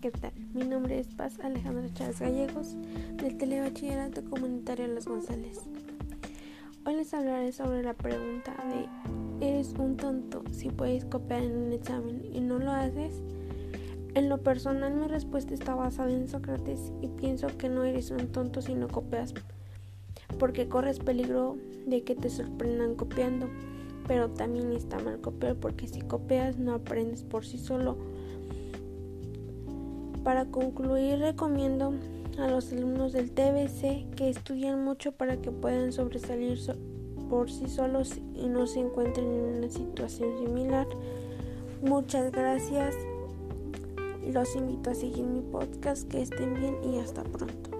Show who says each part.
Speaker 1: ¿qué tal? Mi nombre es Paz Alejandra Chávez Gallegos, del Telebachillerato Comunitario Los González. Hoy les hablaré sobre la pregunta de ¿Eres un tonto si puedes copiar en un examen y no lo haces? En lo personal mi respuesta está basada en Sócrates y pienso que no eres un tonto si no copias porque corres peligro de que te sorprendan copiando. Pero también está mal copiar porque si copias no aprendes por sí solo para concluir, recomiendo a los alumnos del TBC que estudien mucho para que puedan sobresalir por sí solos y no se encuentren en una situación similar. Muchas gracias. Los invito a seguir mi podcast. Que estén bien y hasta pronto.